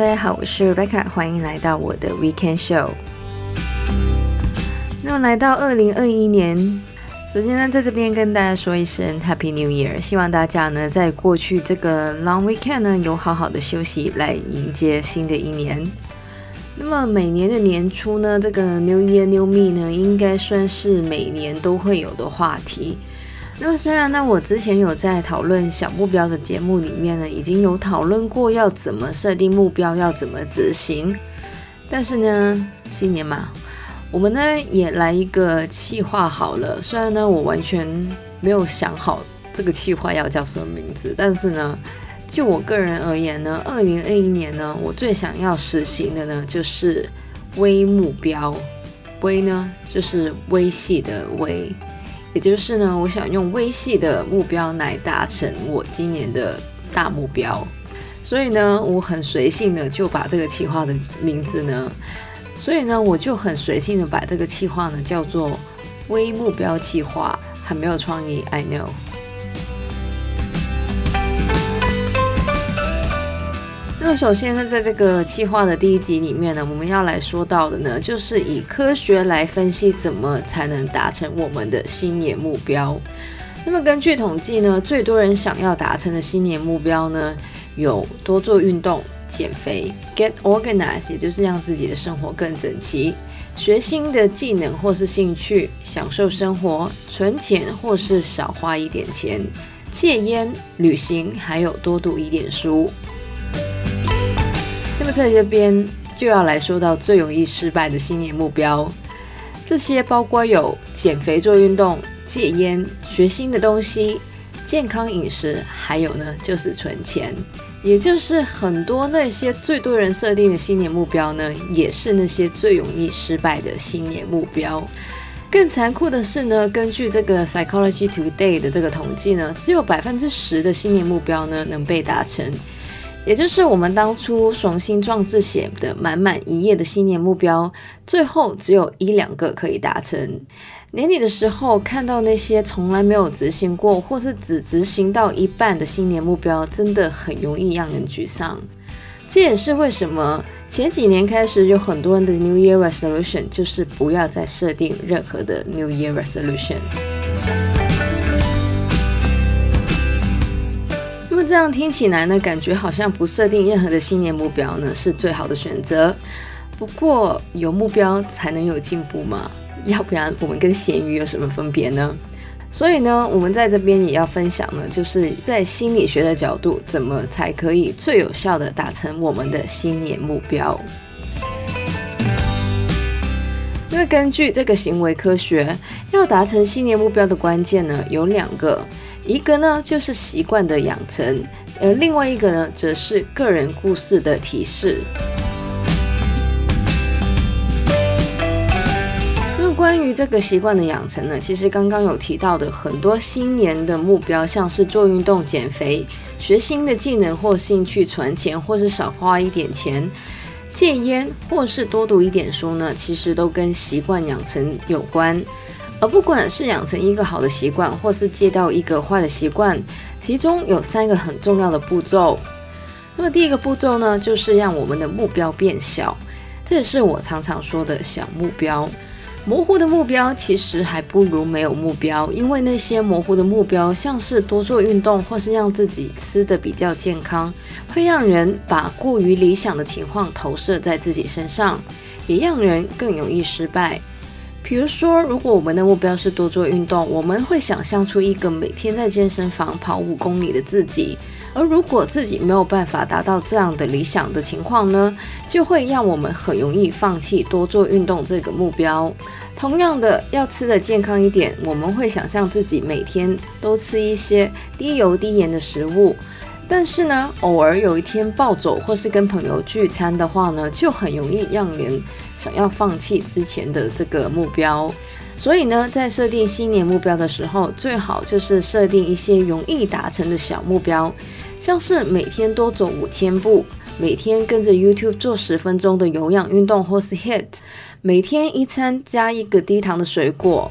大家好，我是 Rebecca，欢迎来到我的 Weekend Show。那么来到二零二一年，首先呢，在这边跟大家说一声 Happy New Year，希望大家呢在过去这个 Long Weekend 呢有好好的休息，来迎接新的一年。那么每年的年初呢，这个 New Year New Me 呢，应该算是每年都会有的话题。那么虽然呢，我之前有在讨论小目标的节目里面呢，已经有讨论过要怎么设定目标，要怎么执行，但是呢，新年嘛，我们呢也来一个企划好了。虽然呢，我完全没有想好这个企划要叫什么名字，但是呢，就我个人而言呢，二零二一年呢，我最想要实行的呢，就是微目标。微呢，就是微细的微。也就是呢，我想用微细的目标来达成我今年的大目标，所以呢，我很随性的就把这个企划的名字呢，所以呢，我就很随性的把这个企划呢叫做微目标企划，很没有创意，I know。那么首先呢，在这个企划的第一集里面呢，我们要来说到的呢，就是以科学来分析怎么才能达成我们的新年目标。那么根据统计呢，最多人想要达成的新年目标呢，有多做运动、减肥、get organized，也就是让自己的生活更整齐；学新的技能或是兴趣；享受生活；存钱或是少花一点钱；戒烟、旅行，还有多读一点书。那么在这边就要来说到最容易失败的新年目标，这些包括有减肥、做运动、戒烟、学新的东西、健康饮食，还有呢就是存钱，也就是很多那些最多人设定的新年目标呢，也是那些最容易失败的新年目标。更残酷的是呢，根据这个 Psychology Today 的这个统计呢，只有百分之十的新年目标呢能被达成。也就是我们当初雄心壮志写的满满一页的新年目标，最后只有一两个可以达成。年底的时候看到那些从来没有执行过，或是只执行到一半的新年目标，真的很容易让人沮丧。这也是为什么前几年开始有很多人的 New Year Resolution 就是不要再设定任何的 New Year Resolution。这样听起来呢，感觉好像不设定任何的新年目标呢是最好的选择。不过有目标才能有进步嘛，要不然我们跟咸鱼有什么分别呢？所以呢，我们在这边也要分享呢，就是在心理学的角度，怎么才可以最有效地达成我们的新年目标？因为根据这个行为科学，要达成新年目标的关键呢有两个。一个呢就是习惯的养成，而另外一个呢则是个人故事的提示。那关于这个习惯的养成呢，其实刚刚有提到的很多新年的目标，像是做运动、减肥、学新的技能或兴趣、存钱或是少花一点钱、戒烟或是多读一点书呢，其实都跟习惯养成有关。而不管是养成一个好的习惯，或是戒掉一个坏的习惯，其中有三个很重要的步骤。那么第一个步骤呢，就是让我们的目标变小。这也是我常常说的小目标。模糊的目标其实还不如没有目标，因为那些模糊的目标，像是多做运动，或是让自己吃得比较健康，会让人把过于理想的情况投射在自己身上，也让人更容易失败。比如说，如果我们的目标是多做运动，我们会想象出一个每天在健身房跑五公里的自己。而如果自己没有办法达到这样的理想的情况呢，就会让我们很容易放弃多做运动这个目标。同样的，要吃得健康一点，我们会想象自己每天都吃一些低油低盐的食物。但是呢，偶尔有一天暴走或是跟朋友聚餐的话呢，就很容易让人想要放弃之前的这个目标。所以呢，在设定新年目标的时候，最好就是设定一些容易达成的小目标，像是每天多走五千步，每天跟着 YouTube 做十分钟的有氧运动或是 HIT，每天一餐加一个低糖的水果。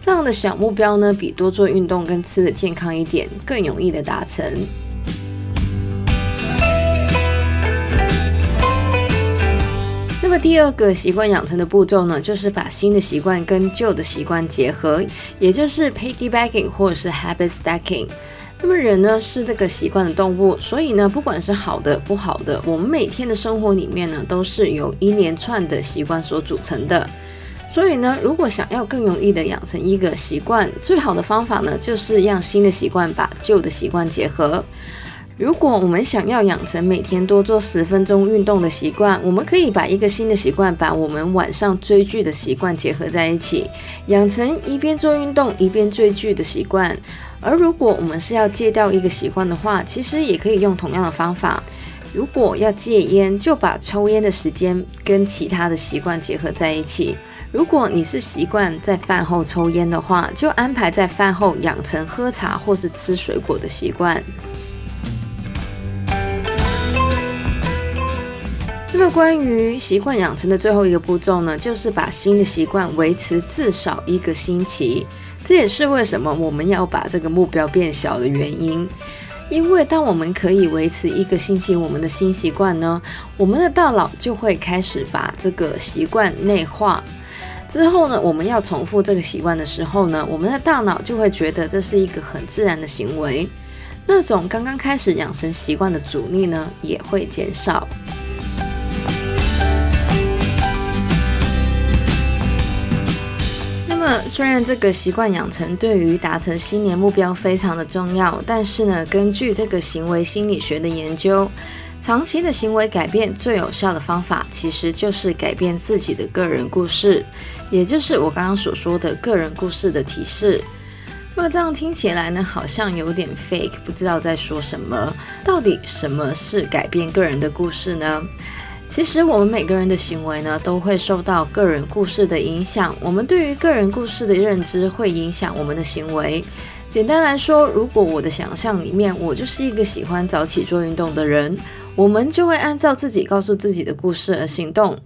这样的小目标呢，比多做运动跟吃得健康一点更容易的达成。第二个习惯养成的步骤呢，就是把新的习惯跟旧的习惯结合，也就是 piggybacking 或者是 habit stacking。那么人呢是这个习惯的动物，所以呢，不管是好的不好的，我们每天的生活里面呢，都是由一连串的习惯所组成的。所以呢，如果想要更容易的养成一个习惯，最好的方法呢，就是让新的习惯把旧的习惯结合。如果我们想要养成每天多做十分钟运动的习惯，我们可以把一个新的习惯，把我们晚上追剧的习惯结合在一起，养成一边做运动一边追剧的习惯。而如果我们是要戒掉一个习惯的话，其实也可以用同样的方法。如果要戒烟，就把抽烟的时间跟其他的习惯结合在一起。如果你是习惯在饭后抽烟的话，就安排在饭后养成喝茶或是吃水果的习惯。那么，关于习惯养成的最后一个步骤呢，就是把新的习惯维持至少一个星期。这也是为什么我们要把这个目标变小的原因。因为当我们可以维持一个星期我们的新习惯呢，我们的大脑就会开始把这个习惯内化。之后呢，我们要重复这个习惯的时候呢，我们的大脑就会觉得这是一个很自然的行为。那种刚刚开始养成习惯的阻力呢，也会减少。虽然这个习惯养成对于达成新年目标非常的重要，但是呢，根据这个行为心理学的研究，长期的行为改变最有效的方法，其实就是改变自己的个人故事，也就是我刚刚所说的个人故事的提示。那么这样听起来呢，好像有点 fake，不知道在说什么。到底什么是改变个人的故事呢？其实我们每个人的行为呢，都会受到个人故事的影响。我们对于个人故事的认知会影响我们的行为。简单来说，如果我的想象里面我就是一个喜欢早起做运动的人，我们就会按照自己告诉自己的故事而行动。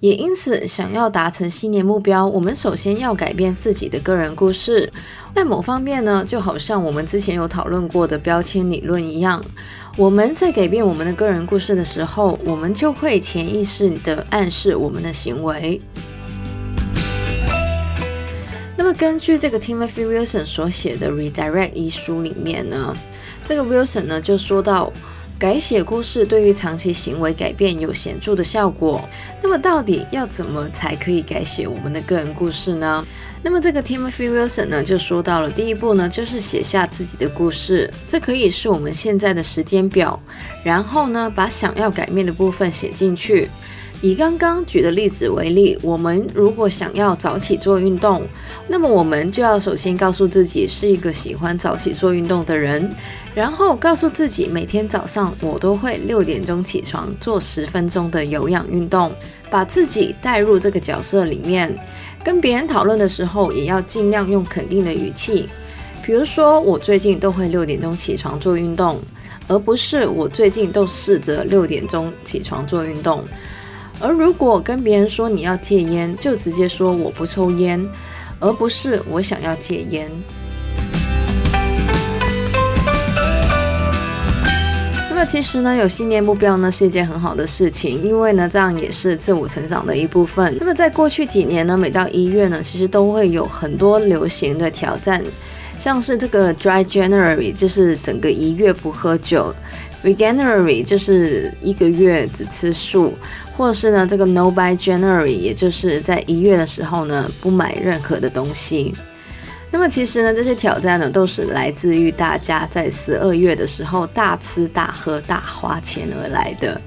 也因此，想要达成新年目标，我们首先要改变自己的个人故事。在某方面呢，就好像我们之前有讨论过的标签理论一样。我们在改变我们的个人故事的时候，我们就会潜意识地暗示我们的行为。那么，根据这个 Timothy Wilson 所写的《Redirect》一书里面呢，这个 Wilson 呢就说到，改写故事对于长期行为改变有显著的效果。那么，到底要怎么才可以改写我们的个人故事呢？那么这个 Timothy Wilson 呢，就说到了第一步呢，就是写下自己的故事。这可以是我们现在的时间表，然后呢，把想要改变的部分写进去。以刚刚举的例子为例，我们如果想要早起做运动，那么我们就要首先告诉自己是一个喜欢早起做运动的人，然后告诉自己每天早上我都会六点钟起床做十分钟的有氧运动，把自己带入这个角色里面。跟别人讨论的时候，也要尽量用肯定的语气，比如说我最近都会六点钟起床做运动，而不是我最近都试着六点钟起床做运动。而如果跟别人说你要戒烟，就直接说我不抽烟，而不是我想要戒烟。那其实呢，有新年目标呢是一件很好的事情，因为呢，这样也是自我成长的一部分。那么在过去几年呢，每到一月呢，其实都会有很多流行的挑战，像是这个 Dry January，就是整个一月不喝酒；Veganuary，就是一个月只吃素；或是呢，这个 No by January，也就是在一月的时候呢，不买任何的东西。那么其实呢，这些挑战呢，都是来自于大家在十二月的时候大吃大喝大花钱而来的。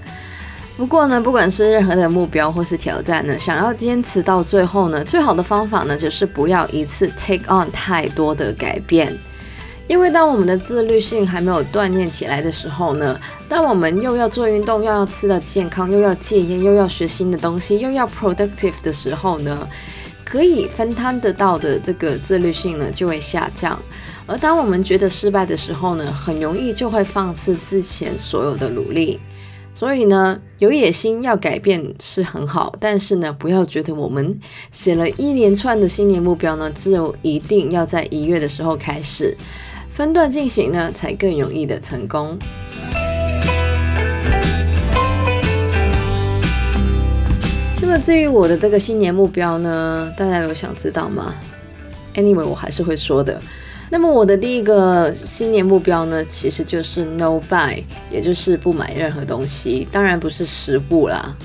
不过呢，不管是任何的目标或是挑战呢，想要坚持到最后呢，最好的方法呢，就是不要一次 take on 太多的改变。因为当我们的自律性还没有锻炼起来的时候呢，当我们又要做运动，又要吃得健康，又要戒烟，又要学新的东西，又要 productive 的时候呢，可以分摊得到的这个自律性呢，就会下降。而当我们觉得失败的时候呢，很容易就会放弃之前所有的努力。所以呢，有野心要改变是很好，但是呢，不要觉得我们写了一连串的新年目标呢，就一定要在一月的时候开始，分段进行呢，才更容易的成功。那么至于我的这个新年目标呢，大家有想知道吗？Anyway，我还是会说的。那么我的第一个新年目标呢，其实就是 No Buy，也就是不买任何东西，当然不是食物啦。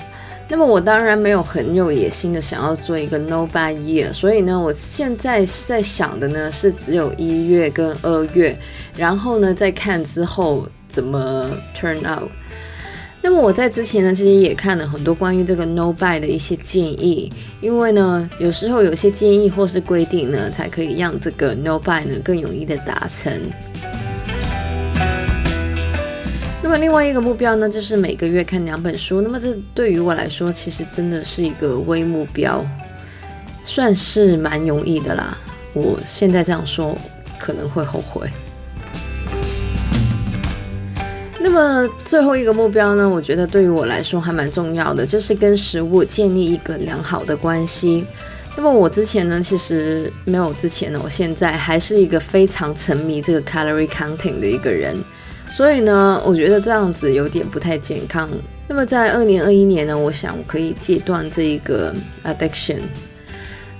那么我当然没有很有野心的想要做一个 No Buy Year，所以呢，我现在在想的呢是只有一月跟二月，然后呢再看之后怎么 turn out。那么我在之前呢，其实也看了很多关于这个 No Buy 的一些建议，因为呢，有时候有些建议或是规定呢，才可以让这个 No Buy 呢更容易的达成。那么另外一个目标呢，就是每个月看两本书。那么这对于我来说，其实真的是一个微目标，算是蛮容易的啦。我现在这样说可能会后悔。那么最后一个目标呢，我觉得对于我来说还蛮重要的，就是跟食物建立一个良好的关系。那么我之前呢，其实没有之前呢，我现在还是一个非常沉迷这个 calorie counting 的一个人，所以呢，我觉得这样子有点不太健康。那么在二零二一年呢，我想我可以戒断这一个 addiction。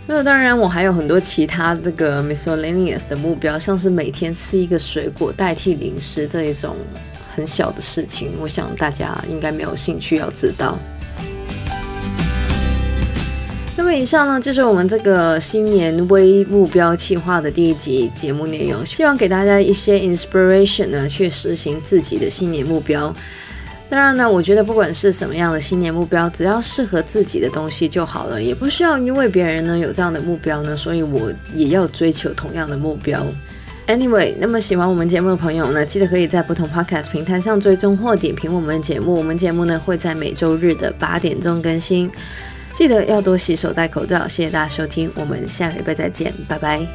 那么当然，我还有很多其他这个 miscellaneous 的目标，像是每天吃一个水果代替零食这一种。很小的事情，我想大家应该没有兴趣要知道。以上呢，就是我们这个新年微目标计划的第一集节目内容，希望给大家一些 inspiration 呢，去实行自己的新年目标。当然呢，我觉得不管是什么样的新年目标，只要适合自己的东西就好了，也不需要因为别人呢有这样的目标呢，所以我也要追求同样的目标。Anyway，那么喜欢我们节目的朋友呢，记得可以在不同 Podcast 平台上追踪或点评我们的节目。我们节目呢会在每周日的八点钟更新，记得要多洗手、戴口罩。谢谢大家收听，我们下个礼拜再见，拜拜。